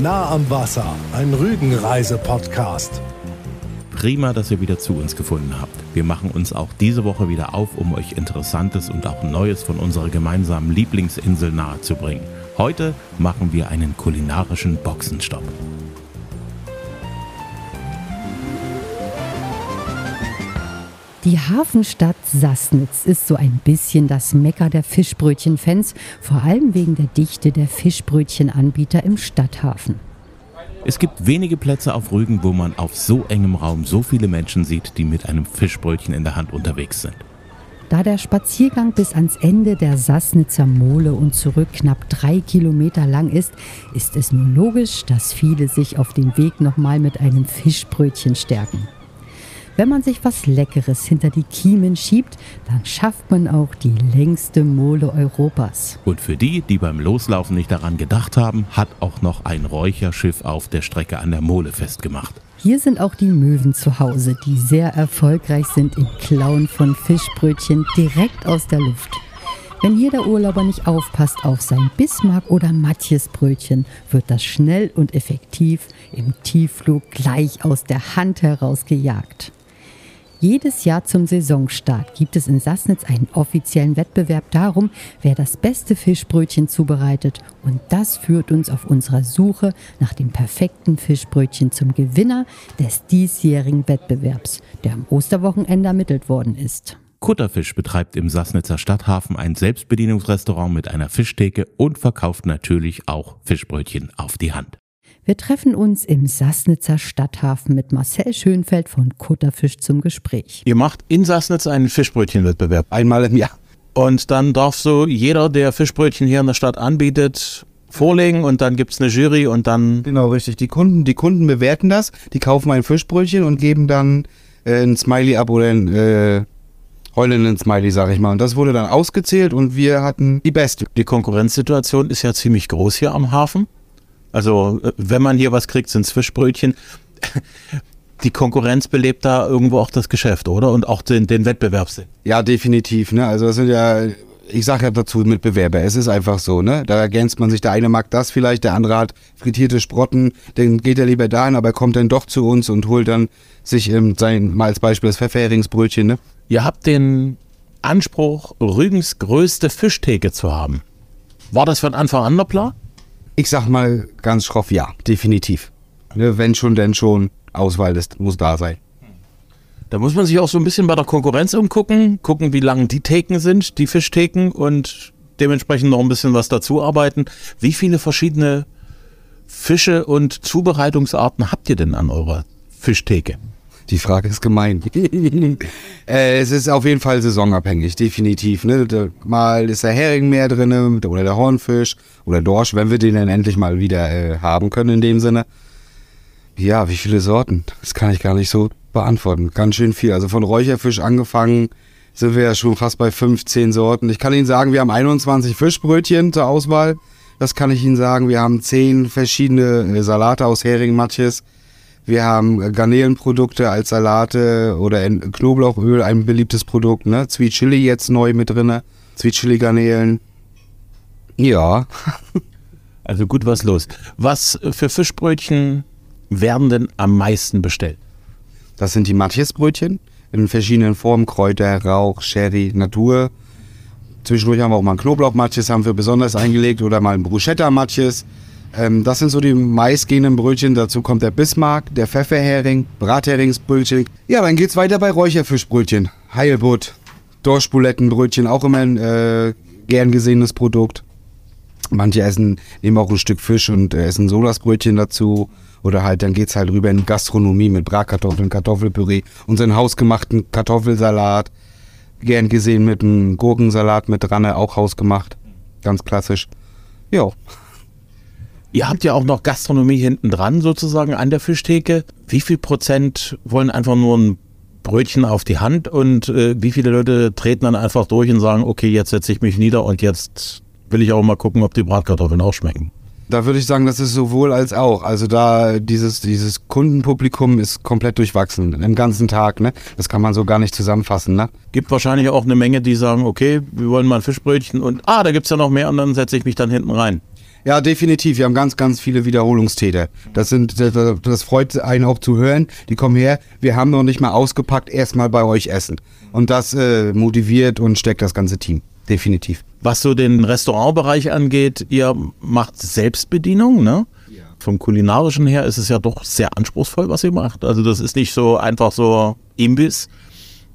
Nah am Wasser, ein Rügenreise-Podcast. Prima, dass ihr wieder zu uns gefunden habt. Wir machen uns auch diese Woche wieder auf, um euch Interessantes und auch Neues von unserer gemeinsamen Lieblingsinsel nahezubringen. Heute machen wir einen kulinarischen Boxenstopp. Die Hafenstadt Sassnitz ist so ein bisschen das Mecker der Fischbrötchen-Fans, vor allem wegen der Dichte der Fischbrötchenanbieter im Stadthafen. Es gibt wenige Plätze auf Rügen, wo man auf so engem Raum so viele Menschen sieht, die mit einem Fischbrötchen in der Hand unterwegs sind. Da der Spaziergang bis ans Ende der Sassnitzer Mole und zurück knapp drei Kilometer lang ist, ist es nur logisch, dass viele sich auf den Weg nochmal mit einem Fischbrötchen stärken. Wenn man sich was Leckeres hinter die Kiemen schiebt, dann schafft man auch die längste Mole Europas. Und für die, die beim Loslaufen nicht daran gedacht haben, hat auch noch ein Räucherschiff auf der Strecke an der Mole festgemacht. Hier sind auch die Möwen zu Hause, die sehr erfolgreich sind im Klauen von Fischbrötchen direkt aus der Luft. Wenn hier der Urlauber nicht aufpasst auf sein Bismarck- oder Matjesbrötchen, wird das schnell und effektiv im Tiefflug gleich aus der Hand heraus gejagt. Jedes Jahr zum Saisonstart gibt es in Sassnitz einen offiziellen Wettbewerb darum, wer das beste Fischbrötchen zubereitet. Und das führt uns auf unserer Suche nach dem perfekten Fischbrötchen zum Gewinner des diesjährigen Wettbewerbs, der am Osterwochenende ermittelt worden ist. Kutterfisch betreibt im Sassnitzer Stadthafen ein Selbstbedienungsrestaurant mit einer Fischtheke und verkauft natürlich auch Fischbrötchen auf die Hand. Wir treffen uns im Sassnitzer Stadthafen mit Marcel Schönfeld von Kutterfisch zum Gespräch. Ihr macht in Sassnitz einen Fischbrötchenwettbewerb, einmal im Jahr. Und dann darf so jeder, der Fischbrötchen hier in der Stadt anbietet, vorlegen und dann gibt es eine Jury und dann. Genau, richtig. Die Kunden, die Kunden bewerten das, die kaufen ein Fischbrötchen und geben dann äh, ein Smiley ab oder ein äh, heulenden Smiley, sag ich mal. Und das wurde dann ausgezählt und wir hatten die beste. Die Konkurrenzsituation ist ja ziemlich groß hier am Hafen. Also äh, wenn man hier was kriegt, sind es Fischbrötchen. Die Konkurrenz belebt da irgendwo auch das Geschäft, oder? Und auch den, den Wettbewerbssinn. Ja, definitiv. Ne? Also das sind ja, ich sage ja dazu Mitbewerber. Es ist einfach so. Ne? Da ergänzt man sich. Der eine mag das vielleicht, der andere hat frittierte Sprotten. Dann geht er lieber dahin, aber kommt dann doch zu uns und holt dann sich ähm, sein, mal als Beispiel das Pfefferheringsbrötchen. Ne? Ihr habt den Anspruch, Rügens größte Fischtheke zu haben. War das von Anfang an der Plan? Ich sag mal ganz schroff, ja, definitiv. Ne, wenn schon, denn schon. Auswahl das muss da sein. Da muss man sich auch so ein bisschen bei der Konkurrenz umgucken, gucken, wie lang die Theken sind, die Fischtheken und dementsprechend noch ein bisschen was dazu arbeiten. Wie viele verschiedene Fische und Zubereitungsarten habt ihr denn an eurer Fischtheke? Die Frage ist gemein. äh, es ist auf jeden Fall saisonabhängig, definitiv. Ne? Da, mal ist der Hering mehr drin oder der Hornfisch oder Dorsch, wenn wir den dann endlich mal wieder äh, haben können in dem Sinne. Ja, wie viele Sorten? Das kann ich gar nicht so beantworten. Ganz schön viel. Also von Räucherfisch angefangen sind wir ja schon fast bei 15 Sorten. Ich kann Ihnen sagen, wir haben 21 Fischbrötchen zur Auswahl. Das kann ich Ihnen sagen. Wir haben 10 verschiedene äh, Salate aus Hering, Matjes. Wir haben Garnelenprodukte als Salate oder Knoblauchöl, ein beliebtes Produkt, ne? Sweet Chili jetzt neu mit drin. Sweet Chili Garnelen. Ja. Also gut was los. Was für Fischbrötchen werden denn am meisten bestellt? Das sind die Matjesbrötchen in verschiedenen Formen, Kräuter, Rauch, Sherry, Natur. Zwischendurch haben wir auch mal Knoblauchmatjes, haben wir besonders eingelegt oder mal ein Bruschetta-Matjes. Ähm, das sind so die meistgehenden Brötchen. Dazu kommt der Bismarck, der Pfefferhering, Bratheringsbrötchen. Ja, dann geht's weiter bei Räucherfischbrötchen. Heilbutt, Dorschbulettenbrötchen, auch immer ein äh, gern gesehenes Produkt. Manche essen, nehmen auch ein Stück Fisch und äh, essen so das Brötchen dazu. Oder halt, dann geht's halt rüber in Gastronomie mit Bratkartoffeln, Kartoffelpüree, unseren hausgemachten Kartoffelsalat. Gern gesehen mit einem Gurkensalat mit dran, auch hausgemacht. Ganz klassisch. Ja. Ihr habt ja auch noch Gastronomie hinten dran sozusagen an der Fischtheke. Wie viel Prozent wollen einfach nur ein Brötchen auf die Hand und äh, wie viele Leute treten dann einfach durch und sagen, okay, jetzt setze ich mich nieder und jetzt will ich auch mal gucken, ob die Bratkartoffeln auch schmecken. Da würde ich sagen, das ist sowohl als auch. Also da dieses, dieses Kundenpublikum ist komplett durchwachsen, den ganzen Tag, ne? Das kann man so gar nicht zusammenfassen, ne? Gibt wahrscheinlich auch eine Menge, die sagen, okay, wir wollen mal ein Fischbrötchen und ah, da gibt es ja noch mehr und dann setze ich mich dann hinten rein. Ja, definitiv. Wir haben ganz, ganz viele Wiederholungstäter. Das sind, das, das freut einen auch zu hören. Die kommen her. Wir haben noch nicht mal ausgepackt, erstmal bei euch essen. Und das äh, motiviert und steckt das ganze Team. Definitiv. Was so den Restaurantbereich angeht, ihr macht Selbstbedienung, ne? Vom kulinarischen her ist es ja doch sehr anspruchsvoll, was ihr macht. Also das ist nicht so einfach so Imbiss.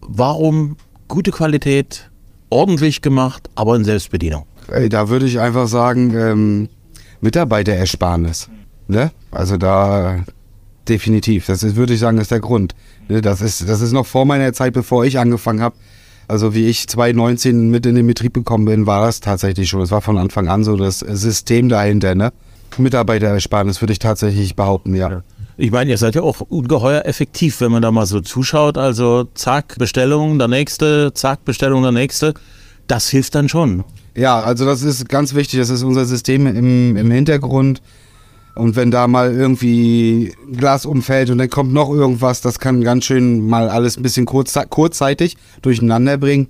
Warum gute Qualität, ordentlich gemacht, aber in Selbstbedienung? Ey, da würde ich einfach sagen, ähm, Mitarbeiterersparnis. Ne? Also da definitiv. Das ist, würde ich sagen, ist der Grund. Ne? Das, ist, das ist noch vor meiner Zeit, bevor ich angefangen habe. Also wie ich 2019 mit in den Betrieb gekommen bin, war das tatsächlich schon. Es war von Anfang an so das System dahinter. Ne? Mitarbeiterersparnis würde ich tatsächlich behaupten, ja. Ich meine, ihr seid ja auch ungeheuer effektiv, wenn man da mal so zuschaut. Also zack, Bestellung, der nächste, zack, Bestellung, der nächste. Das hilft dann schon. Ja, also das ist ganz wichtig. Das ist unser System im, im Hintergrund. Und wenn da mal irgendwie Glas umfällt und dann kommt noch irgendwas, das kann ganz schön mal alles ein bisschen kurz, kurzzeitig durcheinander bringen.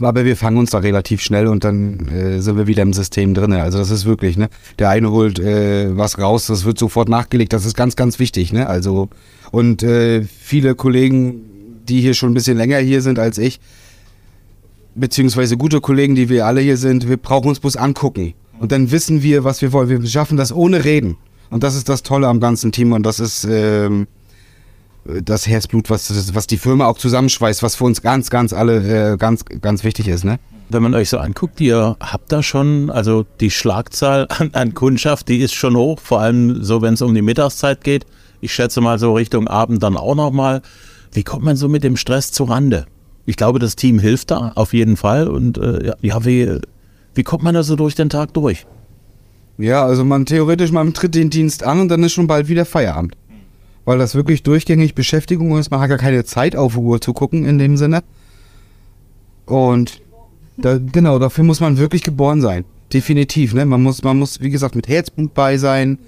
Aber wir fangen uns da relativ schnell und dann äh, sind wir wieder im System drin. Also das ist wirklich, ne? Der eine holt äh, was raus, das wird sofort nachgelegt. Das ist ganz, ganz wichtig, ne? Also und äh, viele Kollegen, die hier schon ein bisschen länger hier sind als ich, beziehungsweise gute Kollegen, die wir alle hier sind, wir brauchen uns bloß angucken. Und dann wissen wir, was wir wollen. Wir schaffen das ohne Reden. Und das ist das Tolle am ganzen Team und das ist ähm, das Herzblut, was, was die Firma auch zusammenschweißt, was für uns ganz, ganz alle äh, ganz, ganz wichtig ist. Ne? Wenn man euch so anguckt, ihr habt da schon, also die Schlagzahl an, an Kundschaft, die ist schon hoch, vor allem so, wenn es um die Mittagszeit geht. Ich schätze mal so Richtung Abend dann auch nochmal. Wie kommt man so mit dem Stress zu Rande? Ich glaube, das Team hilft da auf jeden Fall. Und äh, ja, wie, wie kommt man da so durch den Tag durch? Ja, also man theoretisch, man tritt den Dienst an und dann ist schon bald wieder Feierabend. Weil das wirklich durchgängig Beschäftigung ist. Man hat gar keine Zeit auf Uhr zu gucken in dem Sinne. Und da, genau, dafür muss man wirklich geboren sein. Definitiv, ne? Man muss, man muss, wie gesagt, mit Herzblut bei sein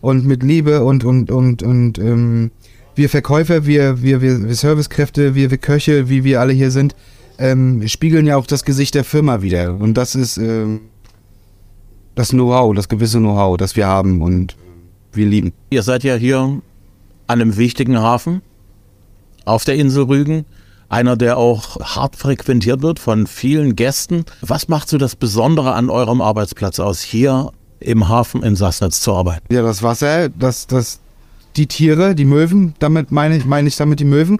und mit Liebe und, und, und, und, ähm, wir Verkäufer, wir, wir, wir, wir Servicekräfte, wir, wir Köche, wie wir alle hier sind, ähm, spiegeln ja auch das Gesicht der Firma wieder. Und das ist ähm, das Know-how, das gewisse Know-how, das wir haben und wir lieben. Ihr seid ja hier an einem wichtigen Hafen auf der Insel Rügen. Einer, der auch hart frequentiert wird von vielen Gästen. Was macht so das Besondere an eurem Arbeitsplatz aus, hier im Hafen in Sassnitz zu arbeiten? Ja, das Wasser, das, das, die Tiere, die Möwen, damit meine ich, meine ich damit die Möwen.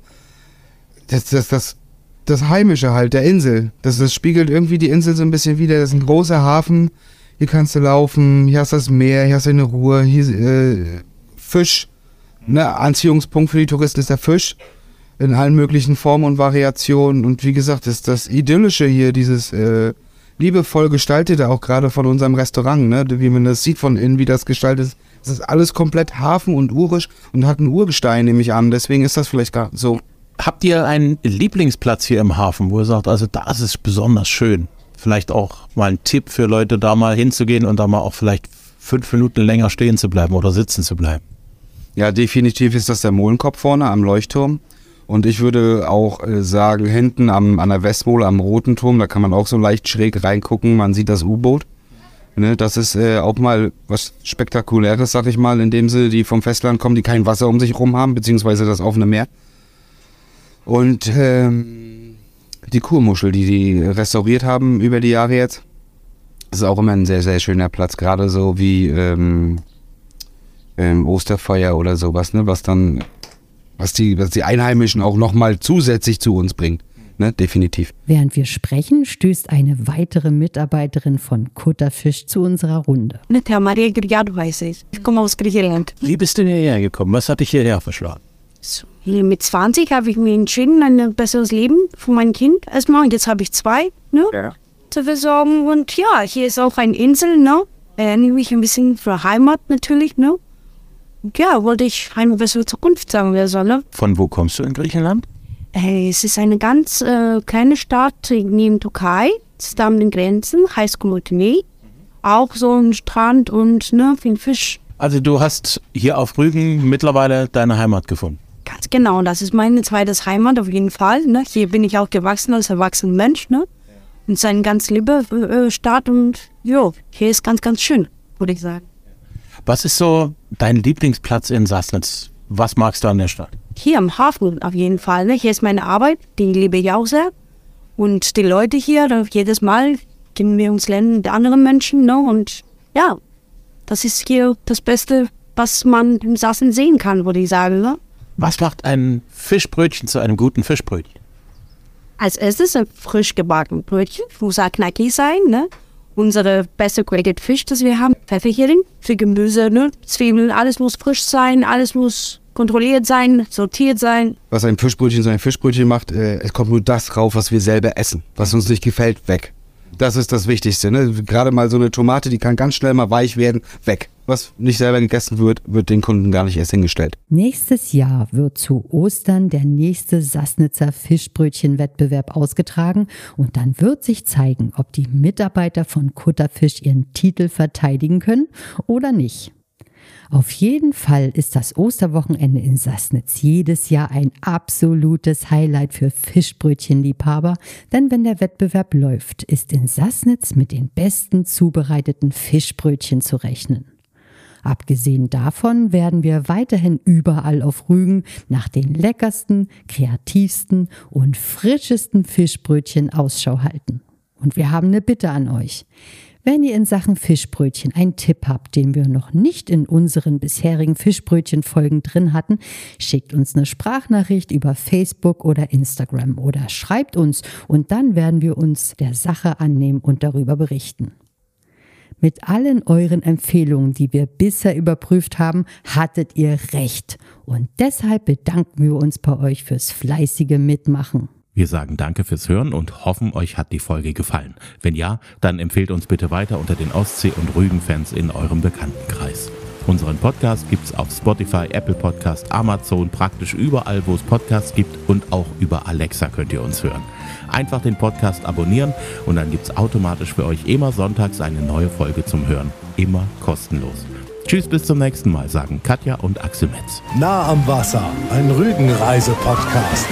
Das, das, das, das Heimische halt, der Insel. Das, das spiegelt irgendwie die Insel so ein bisschen wieder. Das ist ein großer Hafen. Hier kannst du laufen, hier hast du das Meer, hier hast du eine Ruhe, hier äh, Fisch. Ne, Anziehungspunkt für die Touristen ist der Fisch in allen möglichen Formen und Variationen. Und wie gesagt, das, das Idyllische hier, dieses äh, liebevoll gestaltete, auch gerade von unserem Restaurant, ne, wie man das sieht von innen, wie das gestaltet ist. Es ist alles komplett Hafen und urisch und hat einen Urgestein, nehme ich an. Deswegen ist das vielleicht gar so. Habt ihr einen Lieblingsplatz hier im Hafen, wo ihr sagt, also da ist es besonders schön? Vielleicht auch mal ein Tipp für Leute, da mal hinzugehen und da mal auch vielleicht fünf Minuten länger stehen zu bleiben oder sitzen zu bleiben. Ja, definitiv ist das der Molenkopf vorne am Leuchtturm. Und ich würde auch äh, sagen, hinten am, an der Westmole, am Roten Turm, da kann man auch so leicht schräg reingucken. Man sieht das U-Boot. Ne, das ist äh, auch mal was Spektakuläres, sag ich mal, in dem Sinne, die vom Festland kommen, die kein Wasser um sich rum haben, beziehungsweise das offene Meer. Und ähm, die Kurmuschel, die die restauriert haben über die Jahre jetzt, ist auch immer ein sehr, sehr schöner Platz, gerade so wie ähm, ähm, Osterfeuer oder sowas, ne, was dann, was die, was die Einheimischen auch nochmal zusätzlich zu uns bringt. Ne, definitiv. Während wir sprechen, stößt eine weitere Mitarbeiterin von Kutterfisch zu unserer Runde. Natalia Maria Griado heiße ich. Ich komme aus Griechenland. Wie bist du hierher gekommen? Was hat dich hierher verschlagen? So, hier mit 20 habe ich mich entschieden, ein besseres Leben für mein Kind erstmal. Und jetzt habe ich zwei ne, Ja. zu versorgen. Und ja, hier ist auch eine Insel, ne? Erinnere mich ein bisschen für Heimat natürlich, ne? Und ja, wollte ich eine bessere Zukunft, sagen wir so, ne? Von wo kommst du in Griechenland? Es ist eine ganz äh, kleine Stadt neben Türkei, es ist da an den Grenzen, heißt Komotini. Auch so ein Strand und ne, viel Fisch. Also du hast hier auf Rügen mittlerweile deine Heimat gefunden. Ganz genau, das ist meine zweite Heimat auf jeden Fall. Ne? Hier bin ich auch gewachsen als erwachsener Mensch. Ne? Und es ist eine ganz liebe äh, Stadt und jo, hier ist ganz, ganz schön. würde ich sagen. Was ist so dein Lieblingsplatz in Sassnitz? Was magst du an der Stadt? Hier am Hafen auf jeden Fall. Ne? Hier ist meine Arbeit, die liebe ich auch sehr. Und die Leute hier, jedes Mal geben wir uns lernen mit anderen Menschen. Ne? Und ja, das ist hier das Beste, was man in Sassen sehen kann, würde ich sagen. Ne? Was macht ein Fischbrötchen zu einem guten Fischbrötchen? Als erstes ein frisch gebackenes Brötchen, muss auch knackig sein. Ne? Unsere beste Graded Fisch, das wir haben, Pfefferchen für Gemüse, ne? Zwiebeln, alles muss frisch sein, alles muss kontrolliert sein, sortiert sein. Was ein Fischbrötchen so ein Fischbrötchen macht, äh, es kommt nur das rauf, was wir selber essen. Was uns nicht gefällt, weg. Das ist das Wichtigste. Ne? Gerade mal so eine Tomate, die kann ganz schnell mal weich werden, weg. Was nicht selber gegessen wird, wird den Kunden gar nicht erst hingestellt. Nächstes Jahr wird zu Ostern der nächste Sassnitzer Fischbrötchenwettbewerb ausgetragen und dann wird sich zeigen, ob die Mitarbeiter von Kutterfisch ihren Titel verteidigen können oder nicht. Auf jeden Fall ist das Osterwochenende in Sassnitz jedes Jahr ein absolutes Highlight für Fischbrötchenliebhaber, denn wenn der Wettbewerb läuft, ist in Sassnitz mit den besten zubereiteten Fischbrötchen zu rechnen. Abgesehen davon werden wir weiterhin überall auf Rügen nach den leckersten, kreativsten und frischesten Fischbrötchen Ausschau halten. Und wir haben eine Bitte an euch. Wenn ihr in Sachen Fischbrötchen einen Tipp habt, den wir noch nicht in unseren bisherigen Fischbrötchen-Folgen drin hatten, schickt uns eine Sprachnachricht über Facebook oder Instagram oder schreibt uns und dann werden wir uns der Sache annehmen und darüber berichten. Mit allen euren Empfehlungen, die wir bisher überprüft haben, hattet ihr recht. Und deshalb bedanken wir uns bei euch fürs fleißige Mitmachen. Wir sagen danke fürs Hören und hoffen, euch hat die Folge gefallen. Wenn ja, dann empfehlt uns bitte weiter unter den Ostsee- und Rügen-Fans in eurem Bekanntenkreis. Unseren Podcast gibt's auf Spotify, Apple Podcast, Amazon, praktisch überall, wo es Podcasts gibt und auch über Alexa könnt ihr uns hören. Einfach den Podcast abonnieren und dann gibt's automatisch für euch immer sonntags eine neue Folge zum Hören. Immer kostenlos. Tschüss, bis zum nächsten Mal, sagen Katja und Axel Metz. Nah am Wasser, ein Rügenreise-Podcast.